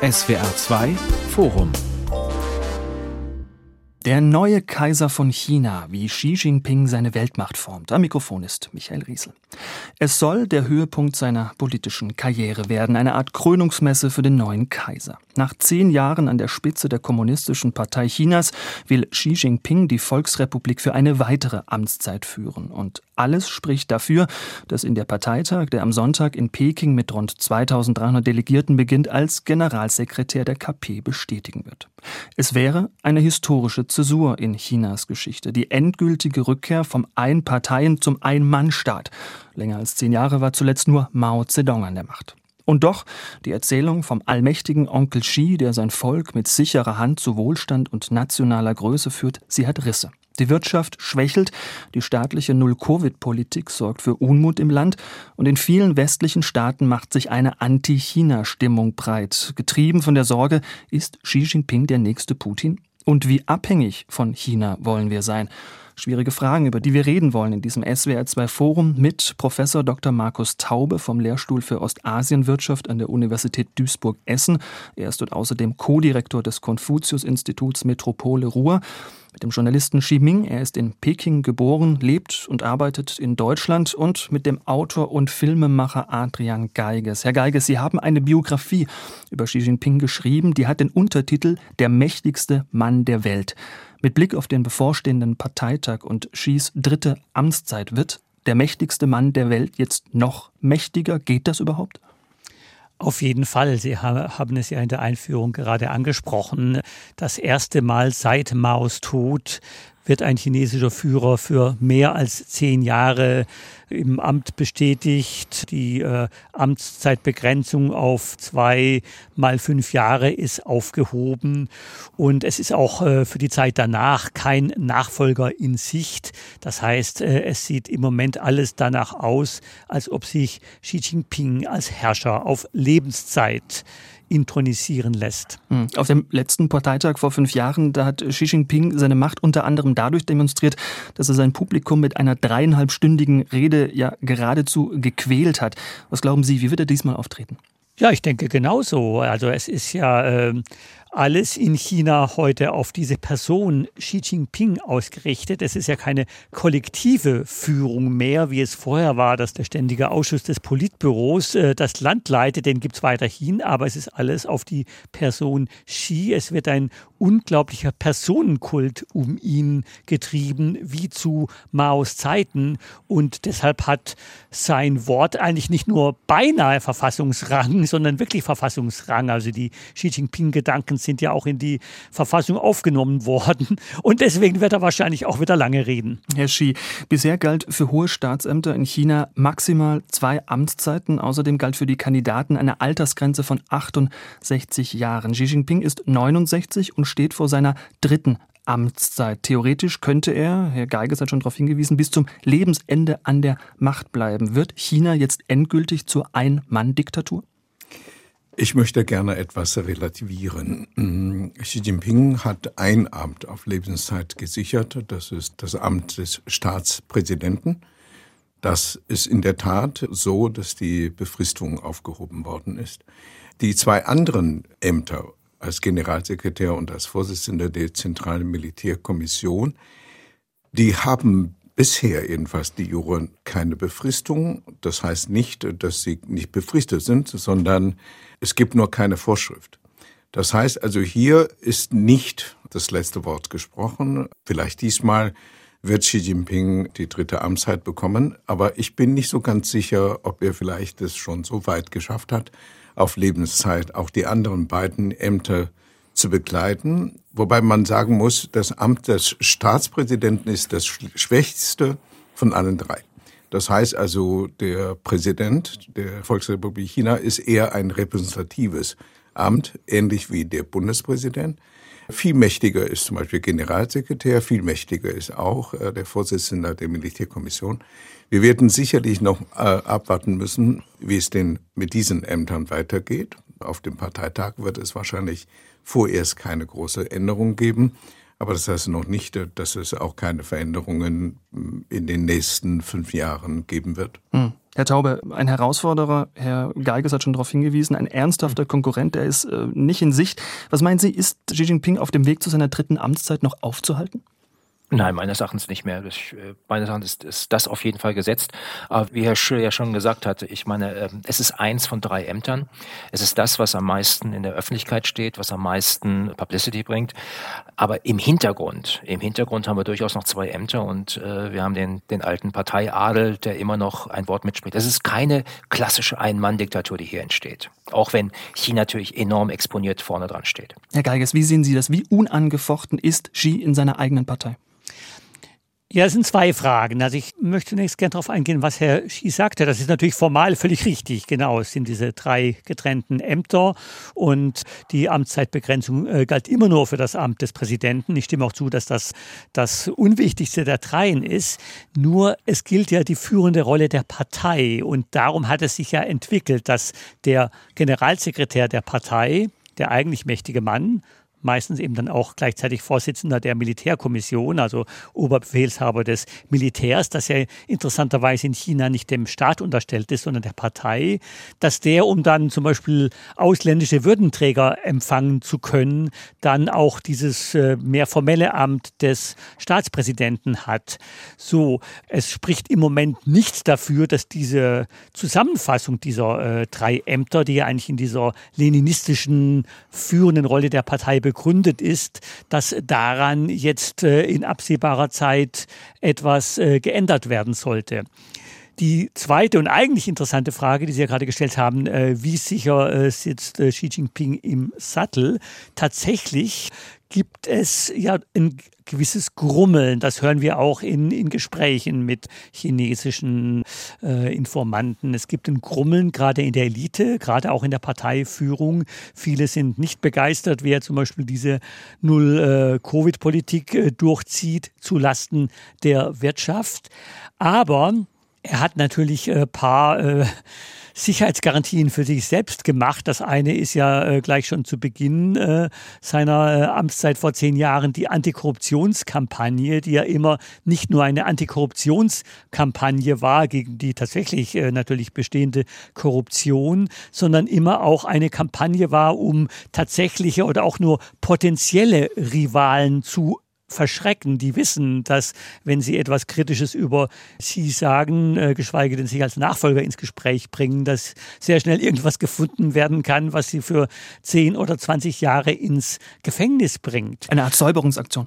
SWR 2 Forum der neue Kaiser von China, wie Xi Jinping seine Weltmacht formt. Am Mikrofon ist Michael Riesel. Es soll der Höhepunkt seiner politischen Karriere werden, eine Art Krönungsmesse für den neuen Kaiser. Nach zehn Jahren an der Spitze der Kommunistischen Partei Chinas will Xi Jinping die Volksrepublik für eine weitere Amtszeit führen. Und alles spricht dafür, dass in der Parteitag, der am Sonntag in Peking mit rund 2300 Delegierten beginnt, als Generalsekretär der KP bestätigen wird. Es wäre eine historische Zäsur in Chinas Geschichte, die endgültige Rückkehr vom Einparteien zum Ein-Mann-Staat. Länger als zehn Jahre war zuletzt nur Mao Zedong an der Macht. Und doch, die Erzählung vom allmächtigen Onkel Xi, der sein Volk mit sicherer Hand zu Wohlstand und nationaler Größe führt, sie hat Risse. Die Wirtschaft schwächelt, die staatliche Null-Covid-Politik sorgt für Unmut im Land und in vielen westlichen Staaten macht sich eine Anti-China-Stimmung breit. Getrieben von der Sorge, ist Xi Jinping der nächste Putin? Und wie abhängig von China wollen wir sein? Schwierige Fragen, über die wir reden wollen in diesem SWR2 Forum mit Professor Dr. Markus Taube vom Lehrstuhl für Ostasienwirtschaft an der Universität Duisburg-Essen. Er ist dort außerdem Co-Direktor des Konfuzius-Instituts Metropole Ruhr mit dem Journalisten Xi Ming. Er ist in Peking geboren, lebt und arbeitet in Deutschland und mit dem Autor und Filmemacher Adrian Geiges. Herr Geiges, Sie haben eine Biografie über Xi Jinping geschrieben, die hat den Untertitel Der mächtigste Mann der Welt. Mit Blick auf den bevorstehenden Parteitag und Xis dritte Amtszeit wird der mächtigste Mann der Welt jetzt noch mächtiger? Geht das überhaupt? Auf jeden Fall. Sie haben es ja in der Einführung gerade angesprochen. Das erste Mal seit Maos Tod wird ein chinesischer Führer für mehr als zehn Jahre im Amt bestätigt. Die äh, Amtszeitbegrenzung auf zwei mal fünf Jahre ist aufgehoben. Und es ist auch äh, für die Zeit danach kein Nachfolger in Sicht. Das heißt, äh, es sieht im Moment alles danach aus, als ob sich Xi Jinping als Herrscher auf Lebenszeit intronisieren lässt. Hm. Auf dem letzten Parteitag vor fünf Jahren, da hat Xi Jinping seine Macht unter anderem dadurch demonstriert, dass er sein Publikum mit einer dreieinhalbstündigen Rede ja geradezu gequält hat. Was glauben Sie, wie wird er diesmal auftreten? Ja, ich denke genauso. Also es ist ja äh, alles in China heute auf diese Person Xi Jinping ausgerichtet. Es ist ja keine kollektive Führung mehr, wie es vorher war, dass der Ständige Ausschuss des Politbüros äh, das Land leitet. Den gibt es weiterhin, aber es ist alles auf die Person Xi. Es wird ein unglaublicher Personenkult um ihn getrieben, wie zu Maos Zeiten. Und deshalb hat sein Wort eigentlich nicht nur beinahe Verfassungsrang, sondern wirklich Verfassungsrang. Also die Xi Jinping-Gedanken sind ja auch in die Verfassung aufgenommen worden. Und deswegen wird er wahrscheinlich auch wieder lange reden. Herr Xi, bisher galt für hohe Staatsämter in China maximal zwei Amtszeiten. Außerdem galt für die Kandidaten eine Altersgrenze von 68 Jahren. Xi Jinping ist 69 und steht vor seiner dritten Amtszeit. Theoretisch könnte er, Herr Geiges hat schon darauf hingewiesen, bis zum Lebensende an der Macht bleiben. Wird China jetzt endgültig zur Ein-Mann-Diktatur? Ich möchte gerne etwas relativieren. Mm, Xi Jinping hat ein Amt auf Lebenszeit gesichert. Das ist das Amt des Staatspräsidenten. Das ist in der Tat so, dass die Befristung aufgehoben worden ist. Die zwei anderen Ämter als Generalsekretär und als Vorsitzender der Zentralen Militärkommission, die haben bisher jedenfalls die Juren keine Befristung. Das heißt nicht, dass sie nicht befristet sind, sondern es gibt nur keine Vorschrift. Das heißt also, hier ist nicht das letzte Wort gesprochen. Vielleicht diesmal wird Xi Jinping die dritte Amtszeit bekommen, aber ich bin nicht so ganz sicher, ob er vielleicht es schon so weit geschafft hat, auf Lebenszeit auch die anderen beiden Ämter zu begleiten. Wobei man sagen muss, das Amt des Staatspräsidenten ist das schwächste von allen drei. Das heißt also, der Präsident der Volksrepublik China ist eher ein repräsentatives Amt, ähnlich wie der Bundespräsident. Viel mächtiger ist zum Beispiel Generalsekretär, viel mächtiger ist auch äh, der Vorsitzende der Militärkommission. Wir werden sicherlich noch äh, abwarten müssen, wie es denn mit diesen Ämtern weitergeht. Auf dem Parteitag wird es wahrscheinlich vorerst keine große Änderung geben. Aber das heißt noch nicht, dass es auch keine Veränderungen in den nächsten fünf Jahren geben wird. Hm. Herr Taube, ein Herausforderer, Herr Geiges hat schon darauf hingewiesen, ein ernsthafter Konkurrent, der ist äh, nicht in Sicht. Was meinen Sie, ist Xi Jinping auf dem Weg zu seiner dritten Amtszeit noch aufzuhalten? Nein, meines Erachtens nicht mehr. Ich, äh, meines Erachtens ist, ist, das auf jeden Fall gesetzt. Aber wie Herr Schüller ja schon gesagt hatte, ich meine, ähm, es ist eins von drei Ämtern. Es ist das, was am meisten in der Öffentlichkeit steht, was am meisten Publicity bringt. Aber im Hintergrund, im Hintergrund haben wir durchaus noch zwei Ämter und äh, wir haben den, den alten Parteiadel, der immer noch ein Wort mitspricht. Es ist keine klassische Ein-Mann-Diktatur, die hier entsteht. Auch wenn China natürlich enorm exponiert vorne dran steht. Herr Geiges, wie sehen Sie das? Wie unangefochten ist Xi in seiner eigenen Partei? Ja, es sind zwei Fragen. Also ich möchte zunächst gerne darauf eingehen, was Herr Schie sagte. Das ist natürlich formal völlig richtig. Genau, es sind diese drei getrennten Ämter und die Amtszeitbegrenzung äh, galt immer nur für das Amt des Präsidenten. Ich stimme auch zu, dass das das Unwichtigste der dreien ist. Nur es gilt ja die führende Rolle der Partei und darum hat es sich ja entwickelt, dass der Generalsekretär der Partei, der eigentlich mächtige Mann, meistens eben dann auch gleichzeitig Vorsitzender der Militärkommission, also Oberbefehlshaber des Militärs, das ja interessanterweise in China nicht dem Staat unterstellt ist, sondern der Partei, dass der, um dann zum Beispiel ausländische Würdenträger empfangen zu können, dann auch dieses äh, mehr formelle Amt des Staatspräsidenten hat. So, es spricht im Moment nichts dafür, dass diese Zusammenfassung dieser äh, drei Ämter, die ja eigentlich in dieser leninistischen führenden Rolle der Partei begründet ist, dass daran jetzt äh, in absehbarer Zeit etwas äh, geändert werden sollte. Die zweite und eigentlich interessante Frage, die Sie ja gerade gestellt haben, äh, wie sicher sitzt Xi Jinping im Sattel? Tatsächlich gibt es ja ein gewisses Grummeln. Das hören wir auch in, in Gesprächen mit chinesischen äh, Informanten. Es gibt ein Grummeln, gerade in der Elite, gerade auch in der Parteiführung. Viele sind nicht begeistert, wer zum Beispiel diese Null-Covid-Politik äh, durchzieht zulasten der Wirtschaft. Aber er hat natürlich ein äh, paar äh, Sicherheitsgarantien für sich selbst gemacht. Das eine ist ja äh, gleich schon zu Beginn äh, seiner äh, Amtszeit vor zehn Jahren die Antikorruptionskampagne, die ja immer nicht nur eine Antikorruptionskampagne war gegen die tatsächlich äh, natürlich bestehende Korruption, sondern immer auch eine Kampagne war, um tatsächliche oder auch nur potenzielle Rivalen zu verschrecken. Die wissen, dass wenn sie etwas Kritisches über sie sagen, äh, geschweige denn sich als Nachfolger ins Gespräch bringen, dass sehr schnell irgendwas gefunden werden kann, was sie für 10 oder 20 Jahre ins Gefängnis bringt. Eine Art Säuberungsaktion.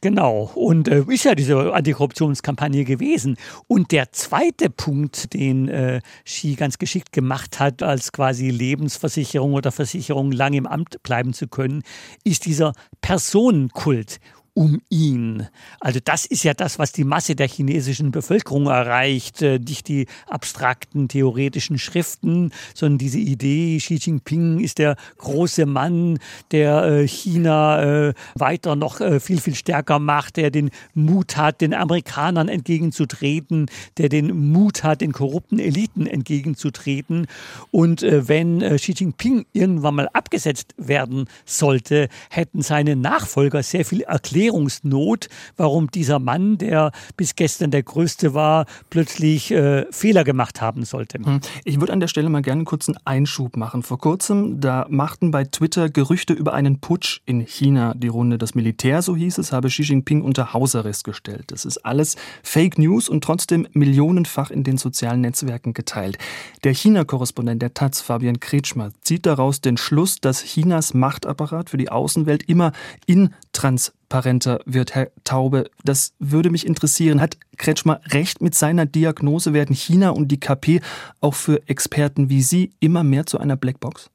Genau. Und äh, ist ja diese Antikorruptionskampagne gewesen. Und der zweite Punkt, den äh, Xi ganz geschickt gemacht hat, als quasi Lebensversicherung oder Versicherung lang im Amt bleiben zu können, ist dieser Personenkult um ihn. Also das ist ja das, was die Masse der chinesischen Bevölkerung erreicht, äh, nicht die abstrakten theoretischen Schriften, sondern diese Idee, Xi Jinping ist der große Mann, der äh, China äh, weiter noch viel, viel stärker macht, der den Mut hat, den Amerikanern entgegenzutreten, der den Mut hat, den korrupten Eliten entgegenzutreten. Und wenn Xi Jinping irgendwann mal abgesetzt werden sollte, hätten seine Nachfolger sehr viel Erklärung Erklärungsnot, warum dieser Mann, der bis gestern der Größte war, plötzlich äh, Fehler gemacht haben sollte. Hm. Ich würde an der Stelle mal gerne einen kurzen Einschub machen. Vor kurzem, da machten bei Twitter Gerüchte über einen Putsch in China die Runde. Das Militär, so hieß es, habe Xi Jinping unter Hausarrest gestellt. Das ist alles Fake News und trotzdem millionenfach in den sozialen Netzwerken geteilt. Der China-Korrespondent der Taz, Fabian Kretschmer, zieht daraus den Schluss, dass Chinas Machtapparat für die Außenwelt immer intransparent transparenter wird, Herr Taube. Das würde mich interessieren. Hat Kretschmer recht mit seiner Diagnose? Werden China und die KP auch für Experten wie Sie immer mehr zu einer Blackbox?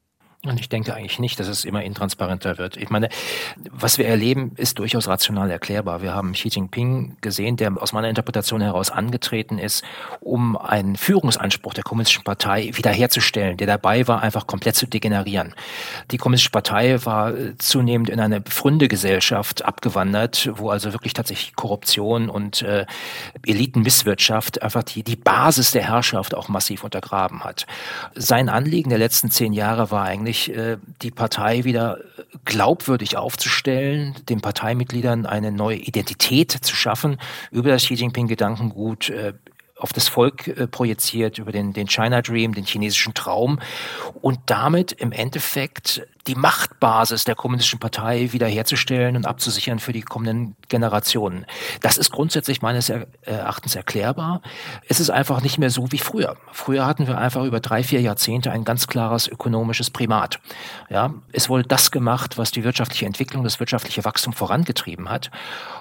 Und ich denke eigentlich nicht, dass es immer intransparenter wird. Ich meine, was wir erleben, ist durchaus rational erklärbar. Wir haben Xi Jinping gesehen, der aus meiner Interpretation heraus angetreten ist, um einen Führungsanspruch der Kommunistischen Partei wiederherzustellen, der dabei war, einfach komplett zu degenerieren. Die Kommunistische Partei war zunehmend in eine Pfründegesellschaft abgewandert, wo also wirklich tatsächlich Korruption und äh, Elitenmisswirtschaft einfach die, die Basis der Herrschaft auch massiv untergraben hat. Sein Anliegen der letzten zehn Jahre war eigentlich, nämlich äh, die Partei wieder glaubwürdig aufzustellen, den Parteimitgliedern eine neue Identität zu schaffen über das Xi Jinping-Gedankengut, äh, auf das Volk äh, projiziert, über den, den China Dream, den chinesischen Traum. Und damit im Endeffekt die Machtbasis der kommunistischen Partei wiederherzustellen und abzusichern für die kommenden Generationen. Das ist grundsätzlich meines Erachtens erklärbar. Es ist einfach nicht mehr so wie früher. Früher hatten wir einfach über drei, vier Jahrzehnte ein ganz klares ökonomisches Primat. Ja, es wurde das gemacht, was die wirtschaftliche Entwicklung, das wirtschaftliche Wachstum vorangetrieben hat.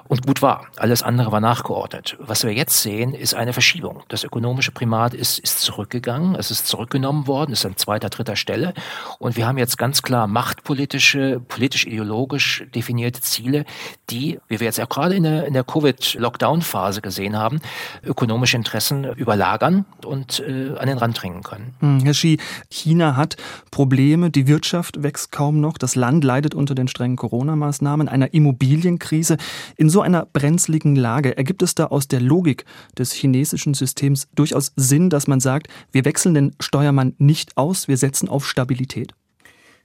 Und gut war. Alles andere war nachgeordnet. Was wir jetzt sehen, ist eine Verschiebung. Das ökonomische Primat ist, ist zurückgegangen. Es ist zurückgenommen worden, ist an zweiter, dritter Stelle. Und wir haben jetzt ganz klar machtpolitische, politisch-ideologisch definierte Ziele, die, wie wir jetzt auch gerade in der, in der Covid-Lockdown-Phase gesehen haben, ökonomische Interessen überlagern und äh, an den Rand drängen können. Hm, Herr Xi, China hat Probleme, die Wirtschaft wächst kaum noch, das Land leidet unter den strengen Corona-Maßnahmen, einer Immobilienkrise. In so einer brenzligen Lage ergibt es da aus der Logik des chinesischen Systems durchaus Sinn, dass man sagt, wir wechseln den Steuermann nicht aus, wir setzen auf Stabilität?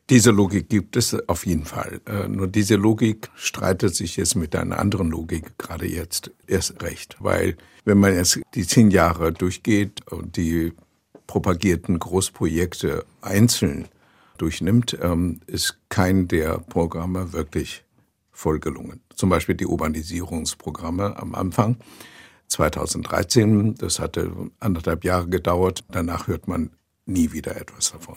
Diese Logik gibt es auf jeden Fall. Äh, nur diese Logik streitet sich jetzt mit einer anderen Logik gerade jetzt erst recht. Weil wenn man jetzt die zehn Jahre durchgeht und die propagierten Großprojekte einzeln durchnimmt, ähm, ist kein der Programme wirklich voll gelungen. Zum Beispiel die Urbanisierungsprogramme am Anfang 2013, das hatte anderthalb Jahre gedauert, danach hört man nie wieder etwas davon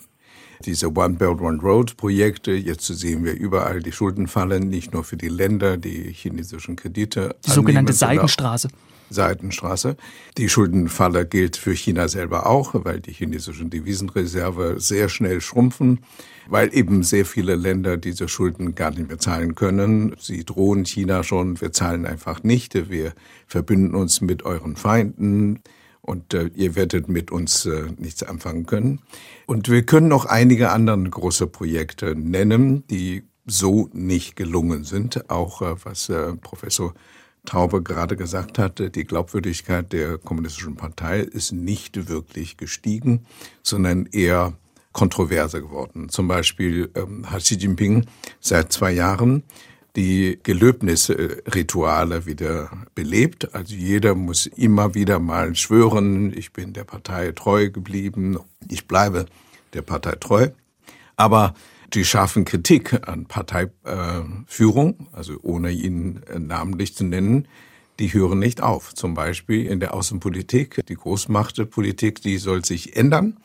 diese One Belt One Road Projekte. Jetzt sehen wir überall die Schuldenfallen, nicht nur für die Länder, die chinesischen Kredite. Die sogenannte Seidenstraße. Seidenstraße. Die Schuldenfalle gilt für China selber auch, weil die chinesischen Devisenreserve sehr schnell schrumpfen, weil eben sehr viele Länder diese Schulden gar nicht mehr zahlen können. Sie drohen China schon, wir zahlen einfach nicht, wir verbünden uns mit euren Feinden und äh, ihr werdet mit uns äh, nichts anfangen können. Und wir können noch einige andere große Projekte nennen, die so nicht gelungen sind. Auch äh, was äh, Professor Taube gerade gesagt hatte, die Glaubwürdigkeit der Kommunistischen Partei ist nicht wirklich gestiegen, sondern eher kontroverser geworden. Zum Beispiel ähm, hat Xi Jinping seit zwei Jahren die Gelöbnisrituale wieder belebt. Also jeder muss immer wieder mal schwören, ich bin der Partei treu geblieben, ich bleibe der Partei treu. Aber die scharfen Kritik an Parteiführung, also ohne ihn namentlich zu nennen, die hören nicht auf. Zum Beispiel in der Außenpolitik, die Großmachtpolitik, die soll sich ändern.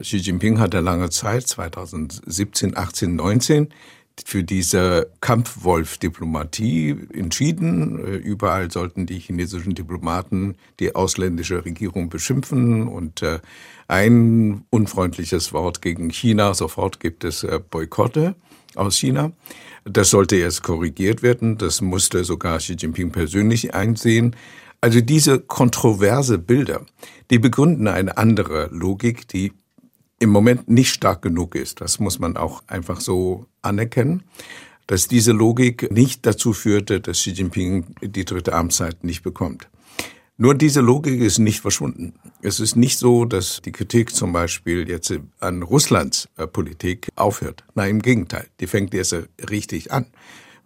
Xi Jinping hatte lange Zeit, 2017, 18, 19, für diese Kampfwolf-Diplomatie entschieden. Äh, überall sollten die chinesischen Diplomaten die ausländische Regierung beschimpfen und äh, ein unfreundliches Wort gegen China, sofort gibt es äh, Boykotte aus China. Das sollte jetzt korrigiert werden. Das musste sogar Xi Jinping persönlich einsehen. Also diese kontroverse Bilder, die begründen eine andere Logik, die im Moment nicht stark genug ist. Das muss man auch einfach so anerkennen, dass diese Logik nicht dazu führte, dass Xi Jinping die dritte Amtszeit nicht bekommt. Nur diese Logik ist nicht verschwunden. Es ist nicht so, dass die Kritik zum Beispiel jetzt an Russlands äh, Politik aufhört. Nein, im Gegenteil. Die fängt jetzt richtig an.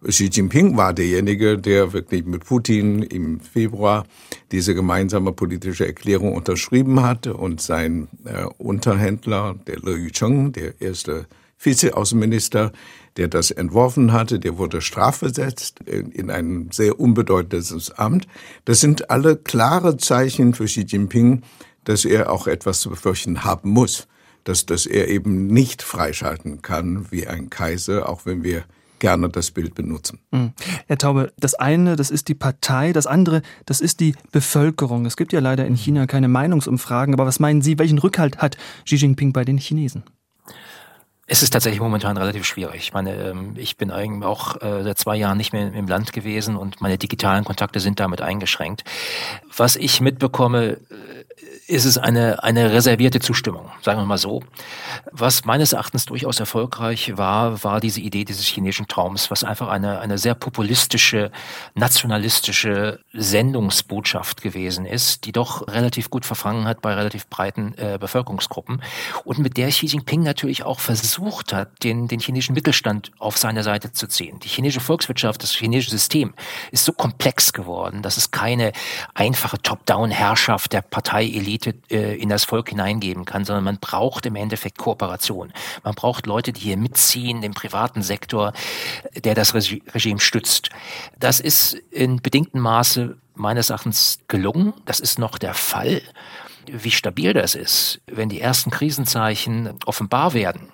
Xi Jinping war derjenige, der wirklich mit Putin im Februar diese gemeinsame politische Erklärung unterschrieben hatte und sein äh, Unterhändler, der Le Yucheng, der erste Vizeaußenminister, der das entworfen hatte, der wurde strafversetzt in, in ein sehr unbedeutendes Amt. Das sind alle klare Zeichen für Xi Jinping, dass er auch etwas zu befürchten haben muss, dass, dass er eben nicht freischalten kann wie ein Kaiser, auch wenn wir gerne das Bild benutzen. Mhm. Herr Taube, das eine, das ist die Partei, das andere, das ist die Bevölkerung. Es gibt ja leider in China keine Meinungsumfragen, aber was meinen Sie, welchen Rückhalt hat Xi Jinping bei den Chinesen? Es ist tatsächlich momentan relativ schwierig. Ich meine, ähm, ich bin eigentlich auch äh, seit zwei Jahren nicht mehr im Land gewesen und meine digitalen Kontakte sind damit eingeschränkt. Was ich mitbekomme, ist es eine, eine reservierte Zustimmung, sagen wir mal so. Was meines Erachtens durchaus erfolgreich war, war diese Idee dieses chinesischen Traums, was einfach eine, eine sehr populistische, nationalistische Sendungsbotschaft gewesen ist, die doch relativ gut verfangen hat bei relativ breiten äh, Bevölkerungsgruppen und mit der Xi Jinping natürlich auch versucht hat, den, den chinesischen Mittelstand auf seine Seite zu ziehen. Die chinesische Volkswirtschaft, das chinesische System ist so komplex geworden, dass es keine einfache Top-Down-Herrschaft der Partei Parteielite äh, in das Volk hineingeben kann, sondern man braucht im Endeffekt Kooperation. Man braucht Leute, die hier mitziehen, den privaten Sektor, der das Regime stützt. Das ist in bedingtem Maße meines Erachtens gelungen. Das ist noch der Fall. Wie stabil das ist, wenn die ersten Krisenzeichen offenbar werden,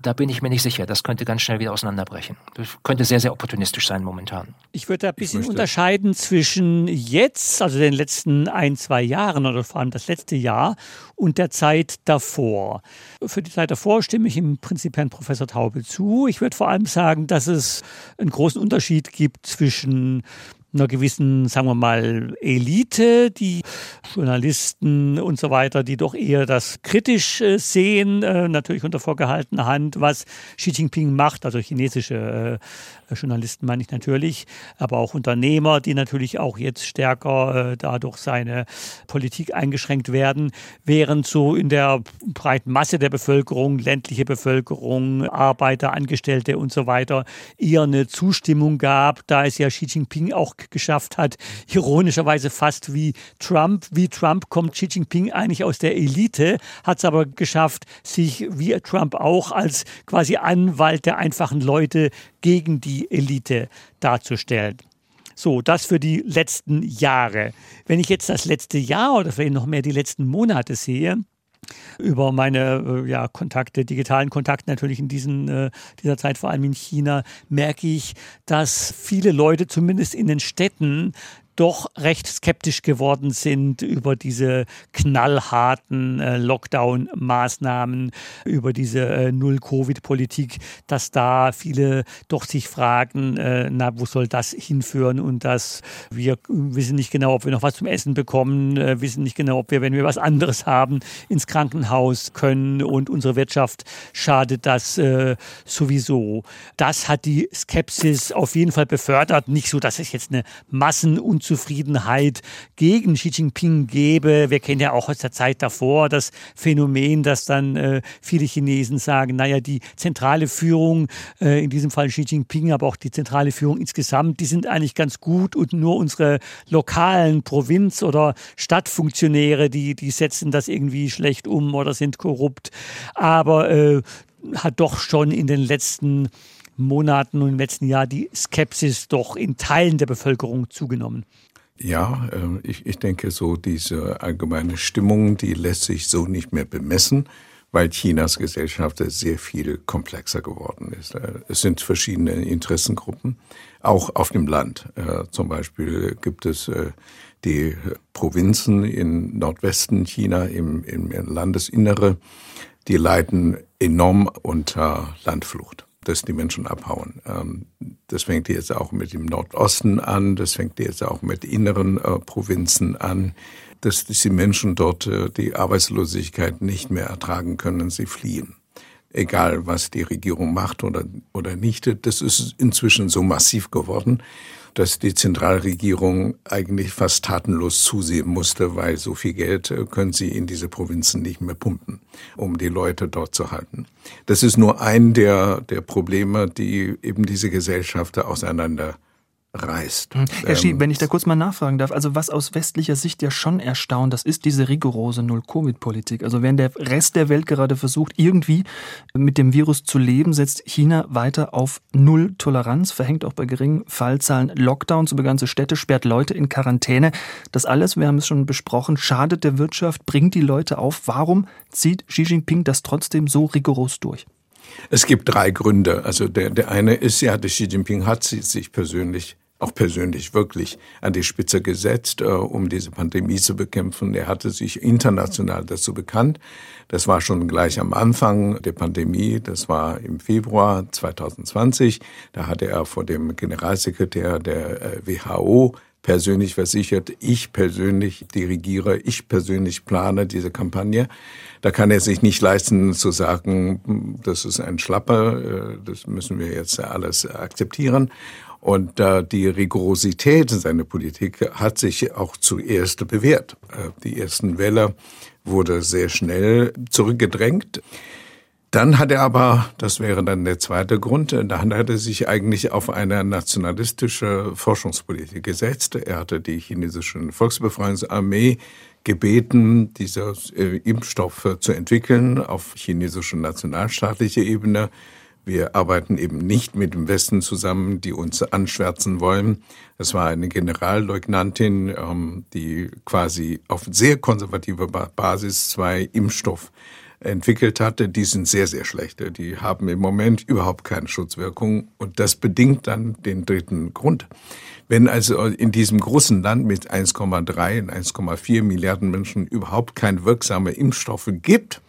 da bin ich mir nicht sicher. Das könnte ganz schnell wieder auseinanderbrechen. Das könnte sehr, sehr opportunistisch sein momentan. Ich würde da ein bisschen unterscheiden zwischen jetzt, also den letzten ein, zwei Jahren oder vor allem das letzte Jahr und der Zeit davor. Für die Zeit davor stimme ich im Prinzip Herrn Professor Taube zu. Ich würde vor allem sagen, dass es einen großen Unterschied gibt zwischen einer gewissen, sagen wir mal, Elite, die Journalisten und so weiter, die doch eher das kritisch äh, sehen, äh, natürlich unter vorgehaltener Hand, was Xi Jinping macht, also chinesische äh, Journalisten meine ich natürlich, aber auch Unternehmer, die natürlich auch jetzt stärker dadurch seine Politik eingeschränkt werden, während so in der breiten Masse der Bevölkerung, ländliche Bevölkerung, Arbeiter, Angestellte und so weiter, eher eine Zustimmung gab, da es ja Xi Jinping auch geschafft hat, ironischerweise fast wie Trump. Wie Trump kommt Xi Jinping eigentlich aus der Elite, hat es aber geschafft, sich wie Trump auch als quasi Anwalt der einfachen Leute gegen die Elite darzustellen. So, das für die letzten Jahre. Wenn ich jetzt das letzte Jahr oder vielleicht noch mehr die letzten Monate sehe, über meine äh, ja, Kontakte, digitalen Kontakte natürlich in diesen, äh, dieser Zeit, vor allem in China, merke ich, dass viele Leute zumindest in den Städten doch recht skeptisch geworden sind über diese knallharten äh, Lockdown-Maßnahmen, über diese äh, Null-Covid-Politik, dass da viele doch sich fragen, äh, na, wo soll das hinführen und dass wir wissen nicht genau, ob wir noch was zum Essen bekommen, äh, wissen nicht genau, ob wir, wenn wir was anderes haben, ins Krankenhaus können und unsere Wirtschaft schadet das äh, sowieso. Das hat die Skepsis auf jeden Fall befördert. Nicht so, dass es jetzt eine Massen- Unzufriedenheit gegen Xi Jinping gäbe. Wir kennen ja auch aus der Zeit davor das Phänomen, dass dann äh, viele Chinesen sagen, naja, die zentrale Führung, äh, in diesem Fall Xi Jinping, aber auch die zentrale Führung insgesamt, die sind eigentlich ganz gut und nur unsere lokalen Provinz- oder Stadtfunktionäre, die, die setzen das irgendwie schlecht um oder sind korrupt. Aber äh, hat doch schon in den letzten Monaten und im letzten Jahr die Skepsis doch in Teilen der Bevölkerung zugenommen. Ja, äh, ich, denke so, diese allgemeine Stimmung, die lässt sich so nicht mehr bemessen, weil Chinas Gesellschaft sehr viel komplexer geworden ist. Äh, es sind verschiedene Interessengruppen, auch auf dem Land. Äh, zum Beispiel gibt es die Provinzen in Nordwesten China, im, im Landesinnere, die leiden enorm unter Landflucht dass die Menschen abhauen. Ähm, das fängt jetzt auch mit dem Nordosten an, das fängt jetzt auch mit inneren äh, Provinzen an, dass die Menschen dort äh, die Arbeitslosigkeit nicht mehr ertragen können, sie fliehen. Egal, was die Regierung macht oder, oder nicht, das ist inzwischen so massiv geworden, dass die Zentralregierung eigentlich fast tatenlos zusehen musste, weil so viel Geld äh, können sie in diese Provinzen nicht mehr pumpen, um die Leute dort zu halten. Das ist nur ein der, der Probleme, die eben diese Gesellschaft auseinander reißt. Hm. Herr Schie, ähm, wenn ich da kurz mal nachfragen darf, also was aus westlicher Sicht ja schon erstaunt, das ist diese rigorose Null-Covid-Politik. Also wenn der Rest der Welt gerade versucht, irgendwie mit dem Virus zu leben, setzt China weiter auf Null-Toleranz, verhängt auch bei geringen Fallzahlen Lockdowns über ganze Städte, sperrt Leute in Quarantäne. Das alles, wir haben es schon besprochen, schadet der Wirtschaft, bringt die Leute auf. Warum zieht Xi Jinping das trotzdem so rigoros durch? Es gibt drei Gründe. Also der, der eine ist ja, Xi Jinping hat sich persönlich auch persönlich wirklich an die Spitze gesetzt, äh, um diese Pandemie zu bekämpfen. Er hatte sich international dazu bekannt. Das war schon gleich am Anfang der Pandemie. Das war im Februar 2020. Da hatte er vor dem Generalsekretär der äh, WHO persönlich versichert, ich persönlich dirigiere, ich persönlich plane diese Kampagne. Da kann er sich nicht leisten zu sagen, das ist ein Schlapper, äh, das müssen wir jetzt alles akzeptieren. Und äh, die Rigorosität seiner Politik hat sich auch zuerst bewährt. Äh, die ersten Welle wurde sehr schnell zurückgedrängt. Dann hat er aber, das wäre dann der zweite Grund, dann hat er sich eigentlich auf eine nationalistische Forschungspolitik gesetzt. Er hatte die chinesische Volksbefreiungsarmee gebeten, dieser äh, Impfstoff zu entwickeln auf chinesischer nationalstaatlicher Ebene. Wir arbeiten eben nicht mit dem Westen zusammen, die uns anschwärzen wollen. Das war eine Generalleutnantin, ähm, die quasi auf sehr konservativer Basis zwei Impfstoff entwickelt hatte, die sind sehr, sehr schlechte. Die haben im Moment überhaupt keine Schutzwirkung und das bedingt dann den dritten Grund. Wenn also in diesem großen Land mit 1,3 und 1,4 Milliarden Menschen überhaupt keine wirksame Impfstoffe gibt,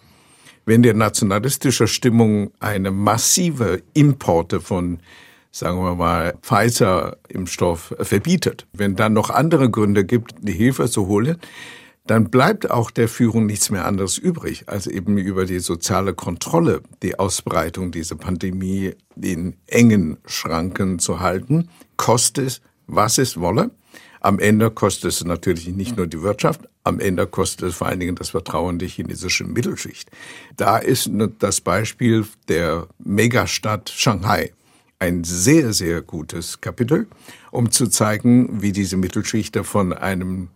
wenn der nationalistische Stimmung eine massive Importe von sagen wir mal, Pfizer-Impfstoff verbietet, wenn dann noch andere Gründe gibt, die Hilfe zu holen, dann bleibt auch der Führung nichts mehr anderes übrig, als eben über die soziale Kontrolle die Ausbreitung dieser Pandemie in engen Schranken zu halten, kostet es, was es wolle. Am Ende kostet es natürlich nicht nur die Wirtschaft, am Ende kostet es vor allen Dingen das Vertrauen der chinesischen Mittelschicht. Da ist das Beispiel der Megastadt Shanghai ein sehr, sehr gutes Kapitel, um zu zeigen, wie diese Mittelschicht von einem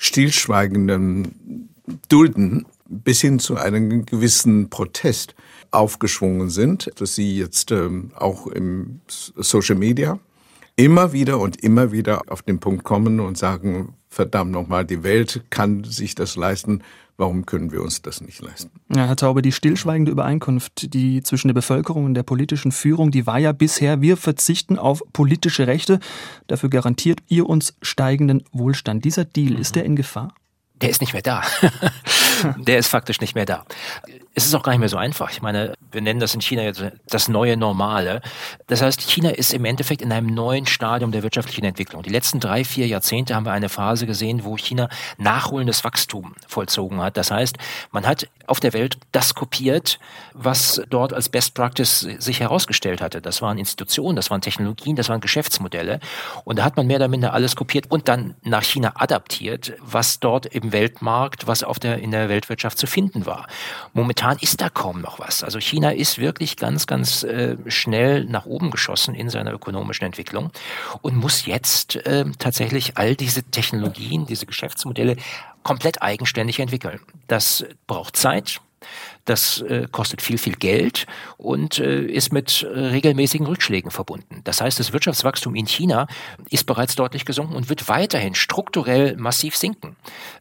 stillschweigenden Dulden bis hin zu einem gewissen Protest aufgeschwungen sind, dass sie jetzt ähm, auch im Social Media immer wieder und immer wieder auf den Punkt kommen und sagen, verdammt nochmal, die Welt kann sich das leisten, Warum können wir uns das nicht leisten? Ja, Herr Taube, die stillschweigende Übereinkunft, die zwischen der Bevölkerung und der politischen Führung, die war ja bisher, wir verzichten auf politische Rechte. Dafür garantiert ihr uns steigenden Wohlstand. Dieser Deal, ist der in Gefahr? Der ist nicht mehr da. der ist faktisch nicht mehr da es ist auch gar nicht mehr so einfach. Ich meine, wir nennen das in China jetzt das neue Normale. Das heißt, China ist im Endeffekt in einem neuen Stadium der wirtschaftlichen Entwicklung. Die letzten drei, vier Jahrzehnte haben wir eine Phase gesehen, wo China nachholendes Wachstum vollzogen hat. Das heißt, man hat auf der Welt das kopiert, was dort als Best Practice sich herausgestellt hatte. Das waren Institutionen, das waren Technologien, das waren Geschäftsmodelle. Und da hat man mehr oder minder alles kopiert und dann nach China adaptiert, was dort im Weltmarkt, was auf der, in der Weltwirtschaft zu finden war. Momentan momentan ist da kaum noch was. Also China ist wirklich ganz, ganz äh, schnell nach oben geschossen in seiner ökonomischen Entwicklung und muss jetzt äh, tatsächlich all diese Technologien, diese Geschäftsmodelle komplett eigenständig entwickeln. Das braucht Zeit, das äh, kostet viel, viel Geld und äh, ist mit äh, regelmäßigen Rückschlägen verbunden. Das heißt, das Wirtschaftswachstum in China ist bereits deutlich gesunken und wird weiterhin strukturell massiv sinken.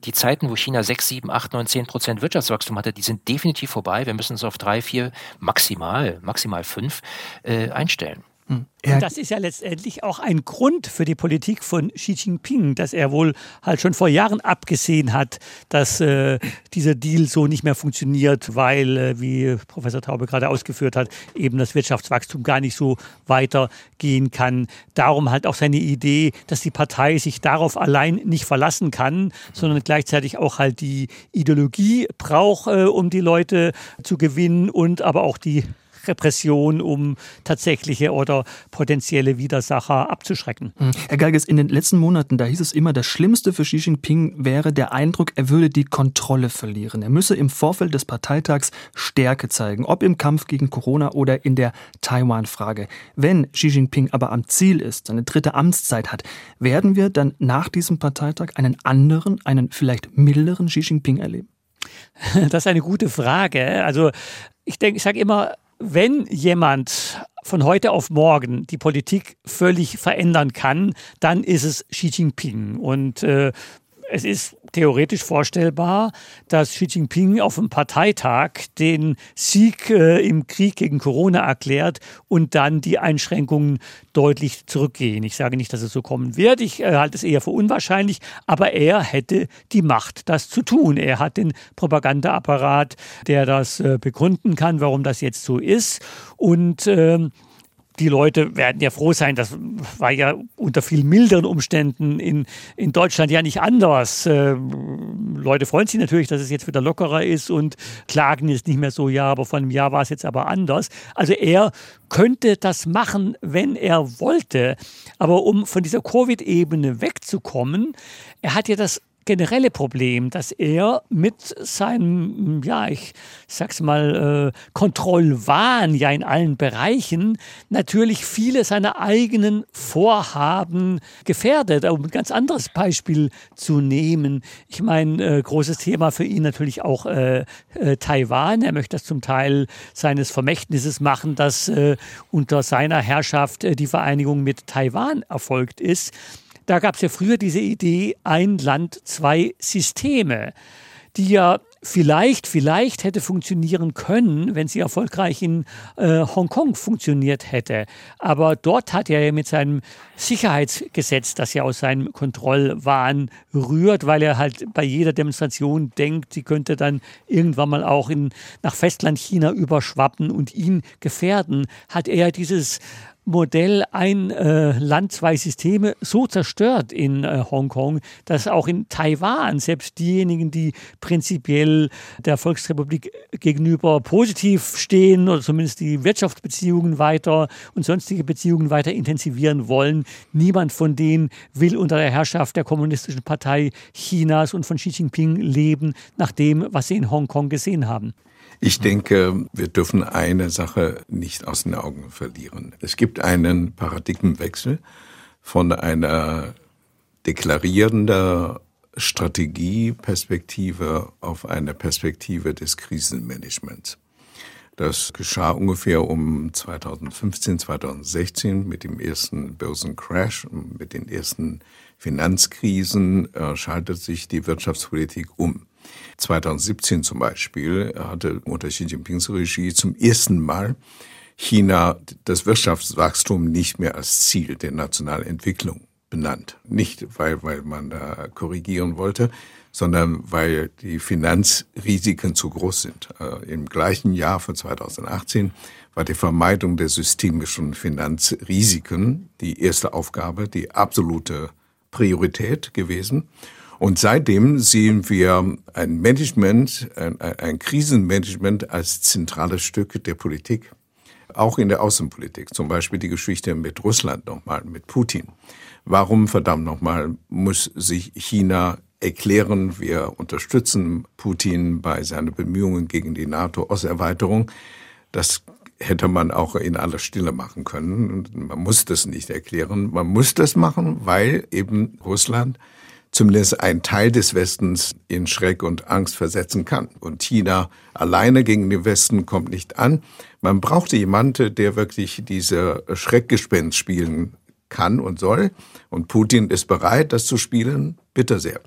Die Zeiten, wo China 6, 7, 8, 9, 10 Prozent Wirtschaftswachstum hatte, die sind definitiv vorbei. Wir müssen uns auf drei, vier, maximal, maximal fünf äh, einstellen. Und das ist ja letztendlich auch ein Grund für die Politik von Xi Jinping, dass er wohl halt schon vor Jahren abgesehen hat, dass äh, dieser Deal so nicht mehr funktioniert, weil, äh, wie Professor Taube gerade ausgeführt hat, eben das Wirtschaftswachstum gar nicht so weitergehen kann. Darum halt auch seine Idee, dass die Partei sich darauf allein nicht verlassen kann, sondern gleichzeitig auch halt die Ideologie braucht, äh, um die Leute zu gewinnen und aber auch die Repression, um tatsächliche oder potenzielle Widersacher abzuschrecken. Hm. Herr Geiges, in den letzten Monaten, da hieß es immer, das Schlimmste für Xi Jinping wäre der Eindruck, er würde die Kontrolle verlieren. Er müsse im Vorfeld des Parteitags Stärke zeigen, ob im Kampf gegen Corona oder in der Taiwan-Frage. Wenn Xi Jinping aber am Ziel ist, seine dritte Amtszeit hat, werden wir dann nach diesem Parteitag einen anderen, einen vielleicht milderen Xi Jinping erleben? Das ist eine gute Frage. Also ich denke, ich sage immer, wenn jemand von heute auf morgen die Politik völlig verändern kann, dann ist es Xi Jinping. Und äh, es ist theoretisch vorstellbar, dass Xi Jinping auf dem Parteitag den Sieg äh, im Krieg gegen Corona erklärt und dann die Einschränkungen deutlich zurückgehen. Ich sage nicht, dass es so kommen wird. Ich äh, halte es eher für unwahrscheinlich, aber er hätte die Macht, das zu tun. Er hat den Propagandaapparat, der das äh, begründen kann, warum das jetzt so ist. Und ähm, die Leute werden ja froh sein, das war ja unter viel milderen Umständen in, in Deutschland ja nicht anders. Äh, Leute freuen sich natürlich, dass es jetzt wieder lockerer ist und klagen jetzt nicht mehr so, ja, aber vor einem Jahr war es jetzt aber anders. Also er könnte das machen, wenn er wollte. Aber um von dieser Covid-Ebene wegzukommen, er hat ja das generelle Problem, dass er mit seinem, ja, ich sag's mal, äh, Kontrollwahn ja in allen Bereichen natürlich viele seiner eigenen Vorhaben gefährdet. Um ein ganz anderes Beispiel zu nehmen. Ich meine, äh, großes Thema für ihn natürlich auch äh, äh, Taiwan. Er möchte das zum Teil seines Vermächtnisses machen, dass äh, unter seiner Herrschaft äh, die Vereinigung mit Taiwan erfolgt ist. Da gab es ja früher diese Idee, ein Land, zwei Systeme, die ja vielleicht, vielleicht hätte funktionieren können, wenn sie erfolgreich in äh, Hongkong funktioniert hätte. Aber dort hat er ja mit seinem Sicherheitsgesetz, das ja aus seinem Kontrollwahn rührt, weil er halt bei jeder Demonstration denkt, sie könnte dann irgendwann mal auch in, nach Festland China überschwappen und ihn gefährden, hat er dieses Modell ein äh, Land, zwei Systeme so zerstört in äh, Hongkong, dass auch in Taiwan selbst diejenigen, die prinzipiell der Volksrepublik gegenüber positiv stehen oder zumindest die Wirtschaftsbeziehungen weiter und sonstige Beziehungen weiter intensivieren wollen, niemand von denen will unter der Herrschaft der Kommunistischen Partei Chinas und von Xi Jinping leben, nach dem, was sie in Hongkong gesehen haben. Ich denke, wir dürfen eine Sache nicht aus den Augen verlieren. Es gibt einen Paradigmenwechsel von einer deklarierenden Strategieperspektive auf eine Perspektive des Krisenmanagements. Das geschah ungefähr um 2015, 2016 mit dem ersten Börsencrash, mit den ersten Finanzkrisen äh, schaltet sich die Wirtschaftspolitik um. 2017 zum Beispiel hatte unter Xi Jinpings Regie zum ersten Mal China das Wirtschaftswachstum nicht mehr als Ziel der nationalen Entwicklung benannt. Nicht, weil, weil man da korrigieren wollte, sondern weil die Finanzrisiken zu groß sind. Äh, Im gleichen Jahr von 2018 war die Vermeidung der systemischen Finanzrisiken die erste Aufgabe, die absolute Priorität gewesen. Und seitdem sehen wir ein Management, ein, ein Krisenmanagement als zentrales Stück der Politik. Auch in der Außenpolitik. Zum Beispiel die Geschichte mit Russland nochmal, mit Putin. Warum verdammt nochmal muss sich China erklären, wir unterstützen Putin bei seinen Bemühungen gegen die NATO-Osterweiterung. Das hätte man auch in aller Stille machen können. Man muss das nicht erklären. Man muss das machen, weil eben Russland zumindest ein Teil des Westens in Schreck und Angst versetzen kann. Und China alleine gegen den Westen kommt nicht an. Man braucht jemanden, der wirklich diese Schreckgespenst spielen kann und soll. Und Putin ist bereit, das zu spielen. Bitte sehr.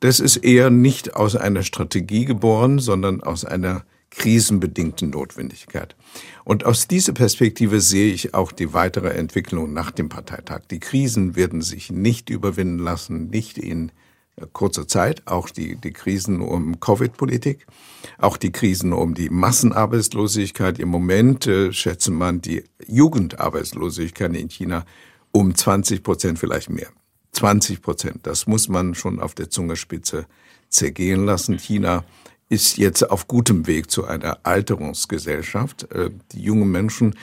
Das ist eher nicht aus einer Strategie geboren, sondern aus einer krisenbedingten Notwendigkeit. Und aus dieser Perspektive sehe ich auch die weitere Entwicklung nach dem Parteitag. Die Krisen werden sich nicht überwinden lassen, nicht in kurzer Zeit, auch die, die Krisen um Covid-Politik, auch die Krisen um die Massenarbeitslosigkeit. Im Moment äh, schätzt man die Jugendarbeitslosigkeit in China um 20 Prozent, vielleicht mehr. 20 Prozent, das muss man schon auf der Zungenspitze zergehen lassen. China ist jetzt auf gutem Weg zu einer Alterungsgesellschaft. Äh, die jungen Menschen,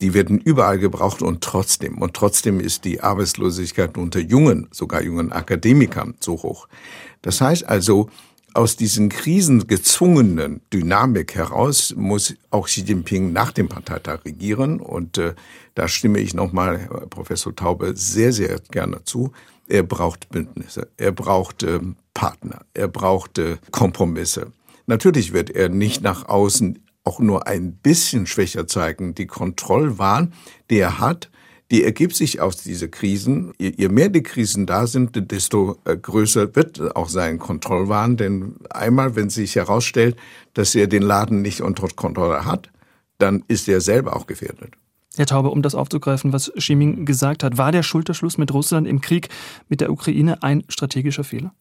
die werden überall gebraucht und trotzdem, und trotzdem ist die Arbeitslosigkeit unter jungen, sogar jungen Akademikern so hoch. Das heißt also, aus diesen krisengezwungenen Dynamik heraus muss auch Xi Jinping nach dem Parteitag regieren. Und äh, da stimme ich nochmal Professor Taube sehr, sehr gerne zu. Er braucht Bündnisse, er braucht äh, Partner, er braucht äh, Kompromisse. Natürlich wird er nicht nach außen auch nur ein bisschen schwächer zeigen. Die Kontrollwahn, die er hat, die ergibt sich aus dieser Krisen. Je mehr die Krisen da sind, desto äh, größer wird auch sein Kontrollwahn. Denn einmal, wenn sich herausstellt, dass er den Laden nicht unter Kontrolle hat, dann ist er selber auch gefährdet. Herr Taube, um das aufzugreifen, was Schiming gesagt hat, war der Schulterschluss mit Russland im Krieg mit der Ukraine ein strategischer Fehler?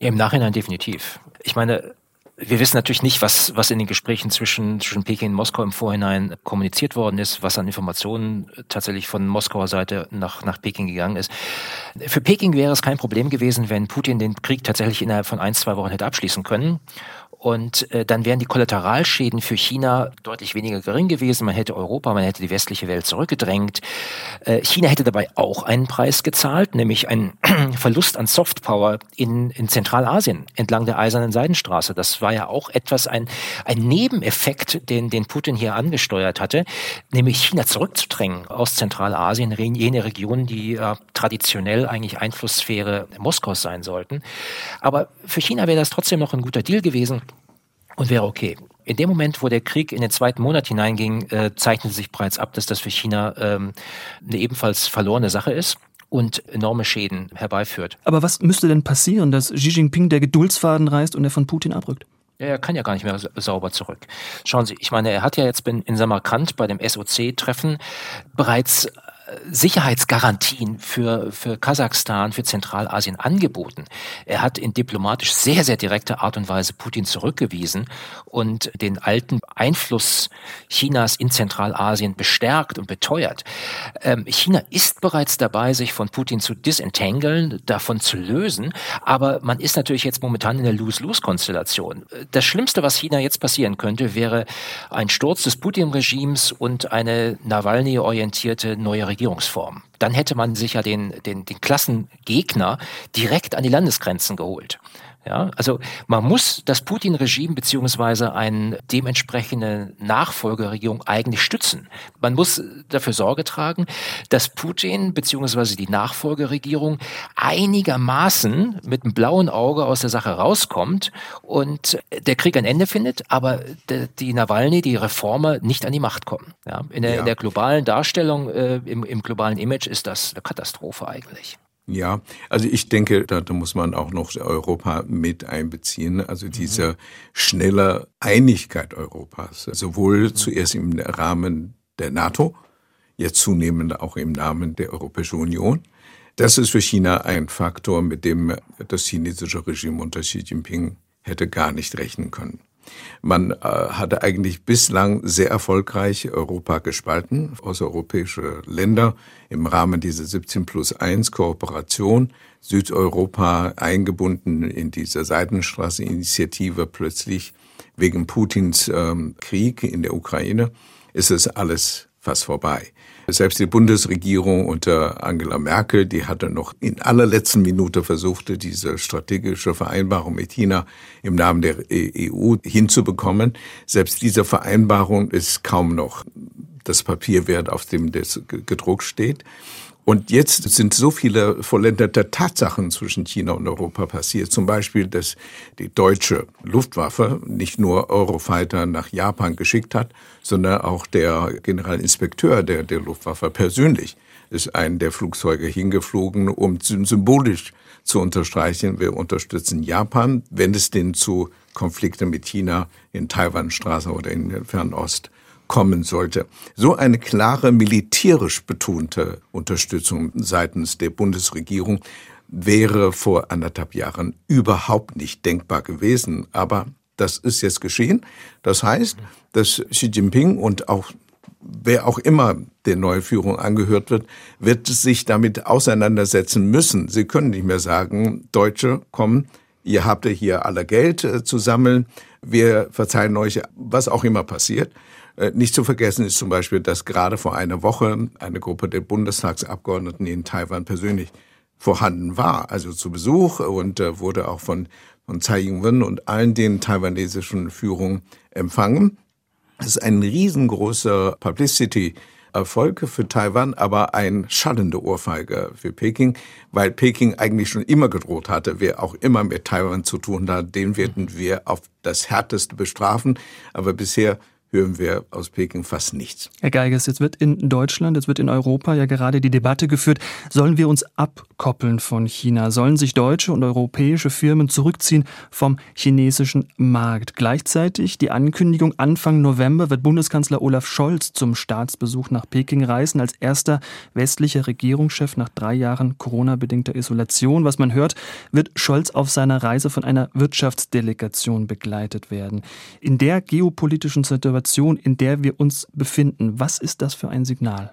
Im Nachhinein definitiv. Ich meine, wir wissen natürlich nicht, was, was in den Gesprächen zwischen, zwischen Peking und Moskau im Vorhinein kommuniziert worden ist, was an Informationen tatsächlich von Moskauer Seite nach, nach Peking gegangen ist. Für Peking wäre es kein Problem gewesen, wenn Putin den Krieg tatsächlich innerhalb von ein, zwei Wochen hätte abschließen können Und äh, dann wären die Kollateralschäden für China deutlich weniger gering gewesen. Man hätte Europa, man hätte die westliche Welt zurückgedrängt. Äh, China hätte dabei auch einen Preis gezahlt, nämlich einen Verlust an Softpower in, in Zentralasien entlang der Eisernen Seidenstraße. Das war ja auch etwas, ein, ein Nebeneffekt, den, den Putin hier angesteuert hatte, nämlich China zurückzudrängen aus Zentralasien, jene Regionen, die äh, traditionell eigentlich Einflusssphäre Moskaus sein sollten. Aber für China wäre das trotzdem noch ein guter Deal gewesen und wäre okay. In dem Moment, wo der Krieg in den zweiten Monat hineinging, äh, zeichnete sich bereits ab, dass das für China ähm, eine ebenfalls verlorene Sache ist und enorme Schäden herbeiführt. Aber was müsste denn passieren, dass Xi Jinping der Geduldsfaden reißt und er von Putin abrückt? Ja, er kann ja gar nicht mehr sauber zurück. Schauen Sie, ich meine, er hat ja jetzt in Samarkand bei dem SOC-Treffen bereits Sicherheitsgarantien für, für Kasachstan, für Zentralasien angeboten. Er hat in diplomatisch sehr, sehr direkter Art und Weise Putin zurückgewiesen und den alten Einfluss Chinas in Zentralasien bestärkt und beteuert. Ähm, China ist bereits dabei, sich von Putin zu disentangeln, davon zu lösen, aber man ist natürlich jetzt momentan in der Lose-Lose-Konstellation. Das Schlimmste, was China jetzt passieren könnte, wäre ein Sturz des Putin-Regimes und eine Nawalny-orientierte neue Regierung. Regierungsform. Dann hätte man sich ja den, den, den Klassengegner direkt an die Landesgrenzen geholt. Ja, also man muss das Putin-Regime beziehungsweise eine dementsprechende Nachfolgeregierung eigentlich stützen. Man muss dafür Sorge tragen, dass Putin beziehungsweise die Nachfolgeregierung einigermaßen mit einem blauen Auge aus der Sache rauskommt und der Krieg ein Ende findet, aber die Nawalny, die Reformer nicht an die Macht kommen. Ja, in, der, ja. in der globalen Darstellung, äh, im, im globalen Image ist das eine Katastrophe eigentlich. Ja, also ich denke, da, da muss man auch noch Europa mit einbeziehen. Also diese mhm. schnelle Einigkeit Europas, sowohl mhm. zuerst im Rahmen der NATO, jetzt zunehmend auch im Namen der Europäischen Union. Das ist für China ein Faktor, mit dem das chinesische Regime unter Xi Jinping hätte gar nicht rechnen können. Man äh, hatte eigentlich bislang sehr erfolgreich Europa gespalten, außereuropäische Länder im Rahmen dieser 17 plus 1 Kooperation, Südeuropa eingebunden in diese Seidenstraße-Initiative plötzlich wegen Putins ähm, Krieg in der Ukraine, ist es alles fast vorbei. Selbst die Bundesregierung unter Angela Merkel, die hatte noch in allerletzten Minute versucht, diese strategische Vereinbarung mit China im Namen der EU hinzubekommen. Selbst diese Vereinbarung ist kaum noch das Papier wert, auf dem das gedruckt steht. Und jetzt sind so viele vollendete Tatsachen zwischen China und Europa passiert. Zum Beispiel, dass die deutsche Luftwaffe nicht nur Eurofighter nach Japan geschickt hat, sondern auch der Generalinspekteur der, der Luftwaffe persönlich ist einen der Flugzeuge hingeflogen, um symbolisch zu unterstreichen, wir unterstützen Japan, wenn es denn zu Konflikten mit China in Taiwanstraße oder in Fernost kommen sollte. So eine klare militärisch betonte Unterstützung seitens der Bundesregierung wäre vor anderthalb Jahren überhaupt nicht denkbar gewesen. Aber das ist jetzt geschehen. Das heißt, dass Xi Jinping und auch wer auch immer der neue Führung angehört wird, wird sich damit auseinandersetzen müssen. Sie können nicht mehr sagen, Deutsche, kommen, ihr habt ja hier alle Geld äh, zu sammeln, wir verzeihen euch, was auch immer passiert. Äh, nicht zu vergessen ist zum Beispiel, dass gerade vor einer Woche eine Gruppe der Bundestagsabgeordneten in Taiwan persönlich vorhanden war, also zu Besuch und äh, wurde auch von, von Tsai Ing-wen und allen den taiwanesischen Führungen empfangen. Es ist ein riesengroßer Publicity Erfolg für Taiwan, aber ein schallende Ohrfeige für Peking, weil Peking eigentlich schon immer gedroht hatte, wer auch immer mit Taiwan zu tun hat, den werden wir auf das Härteste bestrafen. Aber bisher hören wir aus Peking fast nichts. Herr Geigers, jetzt wird in Deutschland, jetzt wird in Europa ja gerade die Debatte geführt, sollen wir uns abkoppeln von China? Sollen sich deutsche und europäische Firmen zurückziehen vom chinesischen Markt? Gleichzeitig die Ankündigung, Anfang November wird Bundeskanzler Olaf Scholz zum Staatsbesuch nach Peking reisen, als erster westlicher Regierungschef nach drei Jahren Corona-bedingter Isolation. Was man hört, wird Scholz auf seiner Reise von einer Wirtschaftsdelegation begleitet werden. In der geopolitischen Situation Situation, in der wir uns befinden. Was ist das für ein Signal?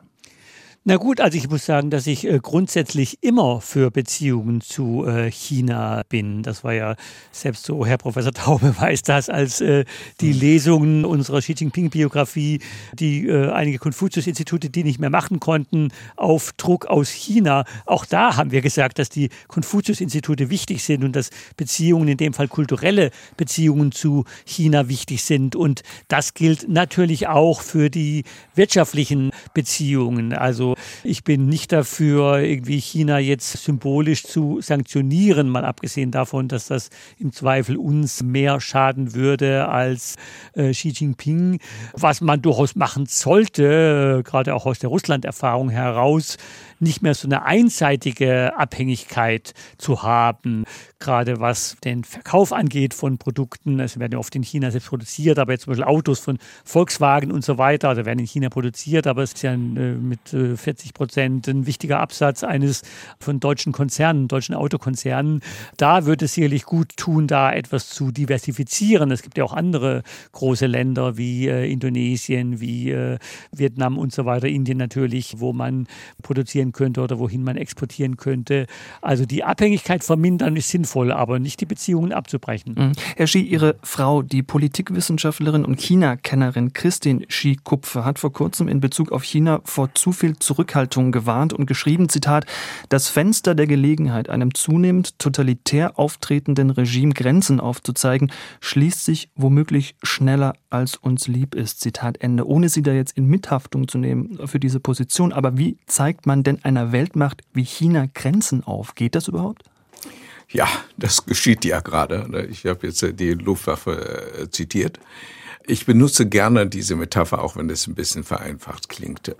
Na gut, also ich muss sagen, dass ich äh, grundsätzlich immer für Beziehungen zu äh, China bin. Das war ja selbst so, Herr Professor Taube weiß das, als äh, die Lesungen unserer Xi Jinping-Biografie, die einige Konfuzius-Institute, die nicht mehr machen konnten, auf Druck aus China. Auch da haben wir gesagt, dass die Konfuzius-Institute wichtig sind und dass Beziehungen, in dem Fall kulturelle Beziehungen zu China wichtig sind. Und das gilt natürlich auch für die wirtschaftlichen Beziehungen. Also ich bin nicht dafür, irgendwie China jetzt symbolisch zu sanktionieren, mal abgesehen davon, dass das im Zweifel uns mehr schaden würde als äh, Xi Jinping. Was man durchaus machen sollte, äh, gerade auch aus der Russland-Erfahrung heraus, nicht mehr so eine einseitige Abhängigkeit zu haben, gerade was den Verkauf angeht von Produkten. Es werden ja oft in China selbst produziert, aber jetzt zum Beispiel Autos von Volkswagen und so weiter, also werden in China produziert, aber es ist ja äh, mit 40 äh, Prozent ein wichtiger Absatz eines von deutschen Konzernen, deutschen Autokonzernen. Da würde es sicherlich gut tun, da etwas zu diversifizieren. Es gibt ja auch andere große Länder wie äh, Indonesien, wie äh, Vietnam und so weiter, Indien natürlich, wo man produzieren könnte oder wohin man exportieren könnte. Also die Abhängigkeit vermindern ist sinnvoll, aber nicht die Beziehungen abzubrechen. Mhm. Herr Xi, Ihre Frau, die Politikwissenschaftlerin und China-Kennerin Christine Xi-Kupfe, hat vor kurzem in Bezug auf China vor zu viel Zurückhaltung gewarnt und geschrieben, Zitat, das Fenster der Gelegenheit, einem zunehmend totalitär auftretenden Regime Grenzen aufzuzeigen, schließt sich womöglich schneller, als uns lieb ist. Zitat Ende. Ohne Sie da jetzt in Mithaftung zu nehmen für diese Position. Aber wie zeigt man denn einer Weltmacht wie China Grenzen auf. Geht das überhaupt? Ja, das geschieht ja gerade. Ich habe jetzt die Luftwaffe äh, zitiert. Ich benutze gerne diese Metapher, auch wenn es ein bisschen vereinfacht klingt.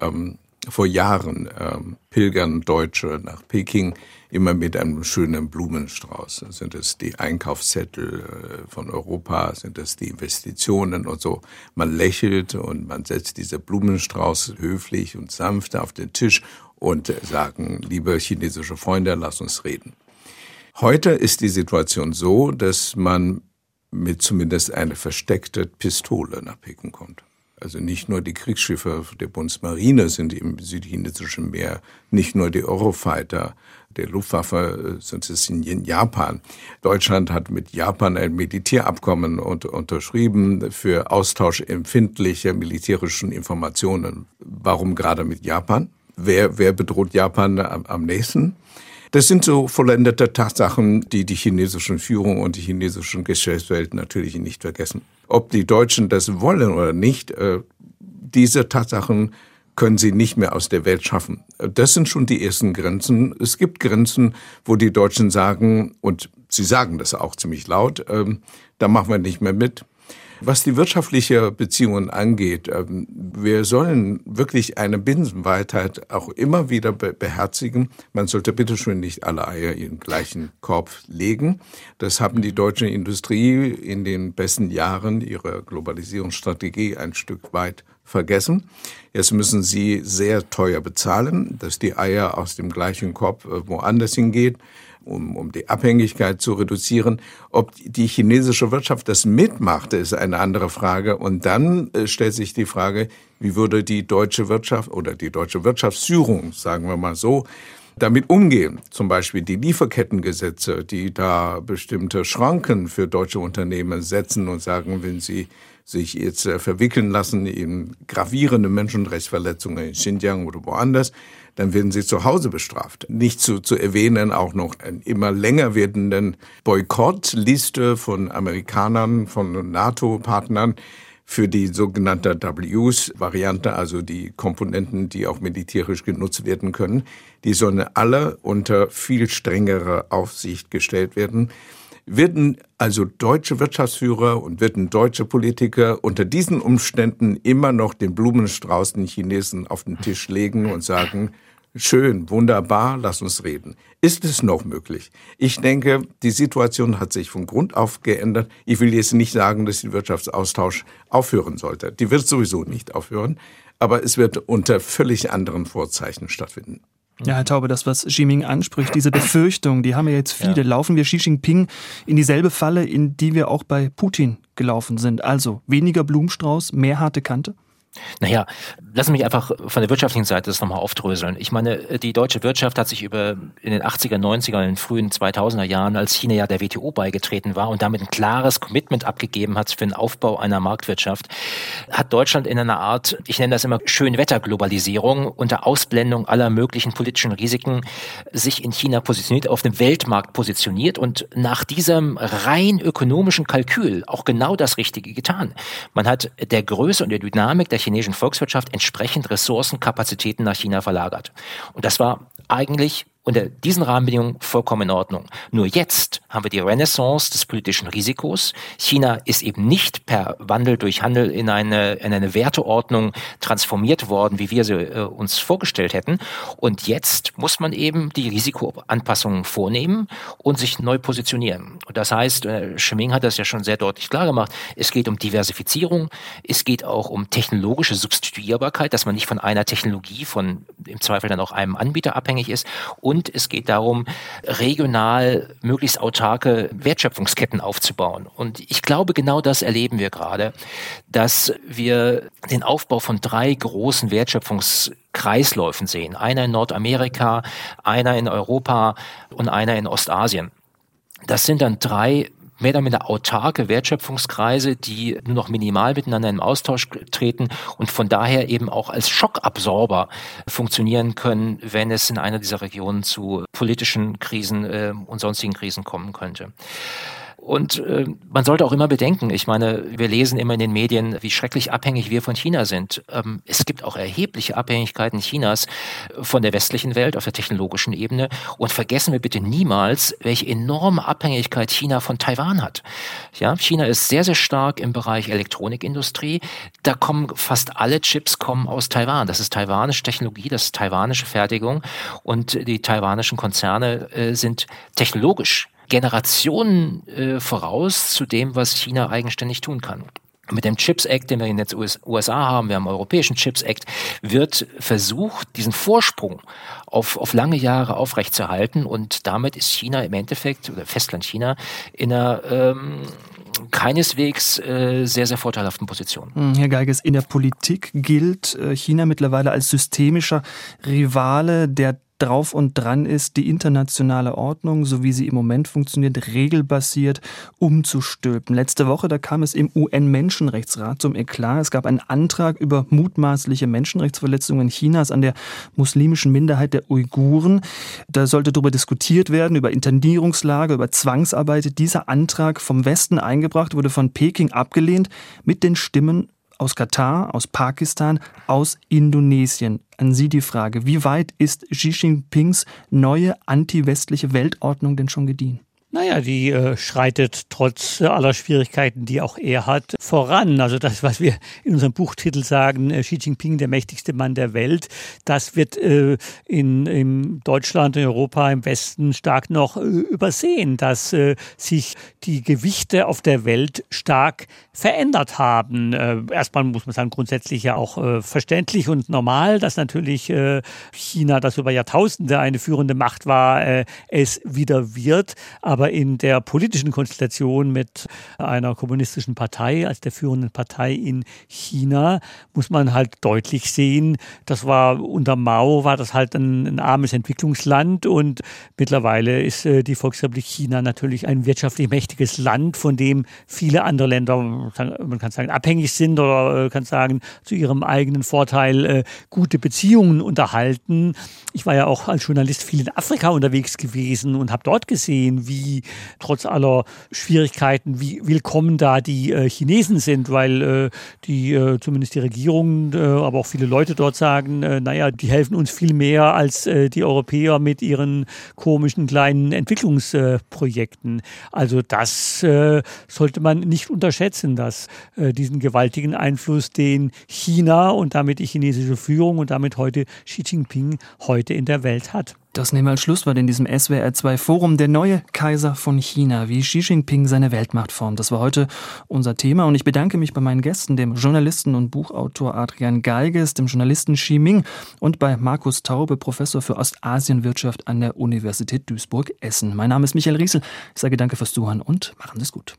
Vor Jahren ähm, pilgern Deutsche nach Peking immer mit einem schönen Blumenstrauß. Sind es die Einkaufszettel äh, von Europa, sind es die Investitionen und so. Man lächelt und man setzt diese Blumenstrauß höflich und sanft auf den Tisch und sagen, liebe chinesische Freunde, lass uns reden. Heute ist die Situation so, dass man mit zumindest einer versteckten Pistole nach Peking kommt. Also nicht nur die Kriegsschiffe der Bundesmarine sind im südchinesischen Meer, nicht nur die Eurofighter der Luftwaffe sind es in Japan. Deutschland hat mit Japan ein Militärabkommen unterschrieben für Austausch empfindlicher militärischen Informationen. Warum gerade mit Japan? Wer, wer bedroht Japan am, am nächsten? Das sind so vollendete Tatsachen, die die chinesischen Führung und die chinesischen Geschäftswelt natürlich nicht vergessen. Ob die Deutschen das wollen oder nicht, äh, diese Tatsachen können sie nicht mehr aus der Welt schaffen. Das sind schon die ersten Grenzen. Es gibt Grenzen, wo die Deutschen sagen, und sie sagen das auch ziemlich laut, äh, da machen wir nicht mehr mit. Was die wirtschaftliche Beziehungen angeht, ähm, wir sollen wirklich eine Binsenweitheit auch immer wieder beherzigen. Man sollte bitteschön nicht alle Eier in den gleichen Korb legen. Das haben die deutsche Industrie in den besten Jahren ihrer Globalisierungsstrategie ein Stück weit vergessen. Jetzt müssen sie sehr teuer bezahlen, dass die Eier aus dem gleichen Korb äh, woanders hingehen um, um die Abhängigkeit zu reduzieren. Ob die chinesische Wirtschaft das mitmacht, ist eine andere Frage. Und dann äh, stellt sich die Frage, wie würde die deutsche Wirtschaft oder die deutsche Wirtschaftsführung, sagen wir mal so, damit umgehen. Zum Beispiel die Lieferkettengesetze, die da bestimmte Schranken für deutsche Unternehmen setzen und sagen, wenn sie sich jetzt äh, verwickeln lassen in gravierende Menschenrechtsverletzungen in Xinjiang oder woanders, dann werden sie zu Hause bestraft. Nicht zu, zu erwähnen auch noch einen immer länger werdenden Boykottliste von Amerikanern, von NATO-Partnern für die sogenannte Ws-Variante, also die Komponenten, die auch militärisch genutzt werden können. Die sollen alle unter viel strengere Aufsicht gestellt werden. Würden also deutsche Wirtschaftsführer und würden deutsche Politiker unter diesen Umständen immer noch den Blumenstrauß den Chinesen auf den Tisch legen und sagen, schön, wunderbar, lass uns reden. Ist es noch möglich? Ich denke, die Situation hat sich von Grund auf geändert. Ich will jetzt nicht sagen, dass der Wirtschaftsaustausch aufhören sollte. Die wird sowieso nicht aufhören, aber es wird unter völlig anderen Vorzeichen stattfinden. Ja, Herr Taube, das, was Xi anspricht, diese Befürchtung, die haben ja jetzt viele. Ja. Laufen wir Xi Jinping in dieselbe Falle, in die wir auch bei Putin gelaufen sind? Also weniger Blumenstrauß, mehr harte Kante? Naja, lassen mich einfach von der wirtschaftlichen Seite das nochmal aufdröseln. Ich meine, die deutsche Wirtschaft hat sich über in den 80er, 90er, in den frühen 2000er Jahren, als China ja der WTO beigetreten war und damit ein klares Commitment abgegeben hat für den Aufbau einer Marktwirtschaft, hat Deutschland in einer Art, ich nenne das immer Schönwetterglobalisierung unter Ausblendung aller möglichen politischen Risiken sich in China positioniert, auf dem Weltmarkt positioniert und nach diesem rein ökonomischen Kalkül auch genau das Richtige getan. Man hat der Größe und der Dynamik der chinesischen Volkswirtschaft entsprechend Ressourcenkapazitäten nach China verlagert. Und das war eigentlich unter diesen Rahmenbedingungen vollkommen in Ordnung. Nur jetzt haben wir die Renaissance des politischen Risikos. China ist eben nicht per Wandel durch Handel in eine, in eine Werteordnung transformiert worden, wie wir sie äh, uns vorgestellt hätten. Und jetzt muss man eben die Risikoanpassungen vornehmen und sich neu positionieren. Und das heißt, äh, Scheming hat das ja schon sehr deutlich klar gemacht, es geht um Diversifizierung, es geht auch um technologische Substituierbarkeit, dass man nicht von einer Technologie, von im Zweifel dann auch einem Anbieter abhängig ist. Und es geht darum, regional möglichst autarke Wertschöpfungsketten aufzubauen. Und ich glaube, genau das erleben wir gerade, dass wir den Aufbau von drei großen Wertschöpfungskreisläufen sehen. Einer in Nordamerika, einer in Europa und einer in Ostasien. Das sind dann drei mehr oder minder autarke Wertschöpfungskreise, die nur noch minimal miteinander im Austausch treten und von daher eben auch als Schockabsorber funktionieren können, wenn es in einer dieser Regionen zu politischen Krisen äh, und sonstigen Krisen kommen könnte. Und äh, man sollte auch immer bedenken, ich meine, wir lesen immer in den Medien, wie schrecklich abhängig wir von China sind. Ähm, es gibt auch erhebliche Abhängigkeiten Chinas von der westlichen Welt auf der technologischen Ebene. Und vergessen wir bitte niemals, welche enorme Abhängigkeit China von Taiwan hat. Ja, China ist sehr, sehr stark im Bereich Elektronikindustrie. Da kommen fast alle Chips kommen aus Taiwan. Das ist taiwanische Technologie, das ist taiwanische Fertigung. Und die taiwanischen Konzerne äh, sind technologisch Generationen äh, voraus zu dem, was China eigenständig tun kann. Mit dem Chips Act, den wir in den USA haben, wir haben einen europäischen Chips Act, wird versucht, diesen Vorsprung auf, auf lange Jahre aufrechtzuerhalten. Und damit ist China im Endeffekt, oder Festland China, in einer ähm, keineswegs äh, sehr, sehr vorteilhaften Position. Hm, Herr Geiges, in der Politik gilt äh, China mittlerweile als systemischer Rivale, der drauf und dran ist, die internationale Ordnung, so wie sie im Moment funktioniert, regelbasiert umzustülpen. Letzte Woche, da kam es im UN-Menschenrechtsrat zum Eklat. Es gab einen Antrag über mutmaßliche Menschenrechtsverletzungen Chinas an der muslimischen Minderheit der Uiguren. Da sollte darüber diskutiert werden, über Internierungslager, über Zwangsarbeit. Dieser Antrag vom Westen eingebracht, wurde von Peking abgelehnt mit den Stimmen aus Katar, aus Pakistan, aus Indonesien. An Sie die Frage, wie weit ist Xi Jinpings neue anti-westliche Weltordnung denn schon gediehen? Naja, die äh, schreitet trotz äh, aller Schwierigkeiten, die auch er hat, voran. Also das, was wir in unserem Buchtitel sagen, äh, Xi Jinping, der mächtigste Mann der Welt, das wird äh, in, in Deutschland, in Europa, im Westen stark noch äh, übersehen, dass äh, sich die Gewichte auf der Welt stark verändert haben. Äh, erstmal muss man sagen, grundsätzlich ja auch äh, verständlich und normal, dass natürlich äh, China, das über Jahrtausende eine führende Macht war, äh, es wieder wird. Aber aber in der politischen Konstellation mit einer kommunistischen Partei als der führenden Partei in China muss man halt deutlich sehen, das war unter Mao war das halt ein, ein armes Entwicklungsland und mittlerweile ist äh, die Volksrepublik China natürlich ein wirtschaftlich mächtiges Land, von dem viele andere Länder, man kann sagen, abhängig sind oder äh, kann sagen, zu ihrem eigenen Vorteil äh, gute Beziehungen unterhalten. Ich war ja auch als Journalist viel in Afrika unterwegs gewesen und habe dort gesehen, wie wie trotz aller Schwierigkeiten, wie willkommen da die äh, Chinesen sind, weil äh, die, äh, zumindest die Regierung, äh, aber auch viele Leute dort sagen, äh, naja, die helfen uns viel mehr als äh, die Europäer mit ihren komischen kleinen Entwicklungsprojekten. also das sollte man nicht unterschätzen, dass diesen gewaltigen Einfluss, den China und damit die chinesische Führung und damit heute Xi Jinping heute in der Welt hat. Das nehmen wir als Schlusswort in diesem SWR2-Forum. Der neue Kaiser von China, wie Xi Jinping seine Weltmacht formt. Das war heute unser Thema und ich bedanke mich bei meinen Gästen, dem Journalisten und Buchautor Adrian Geiges, dem Journalisten Xi Ming und bei Markus Taube, Professor für Ostasienwirtschaft an der Universität Duisburg-Essen. Mein Name ist Michael Riesel. Ich sage danke fürs Zuhören und machen Sie es gut.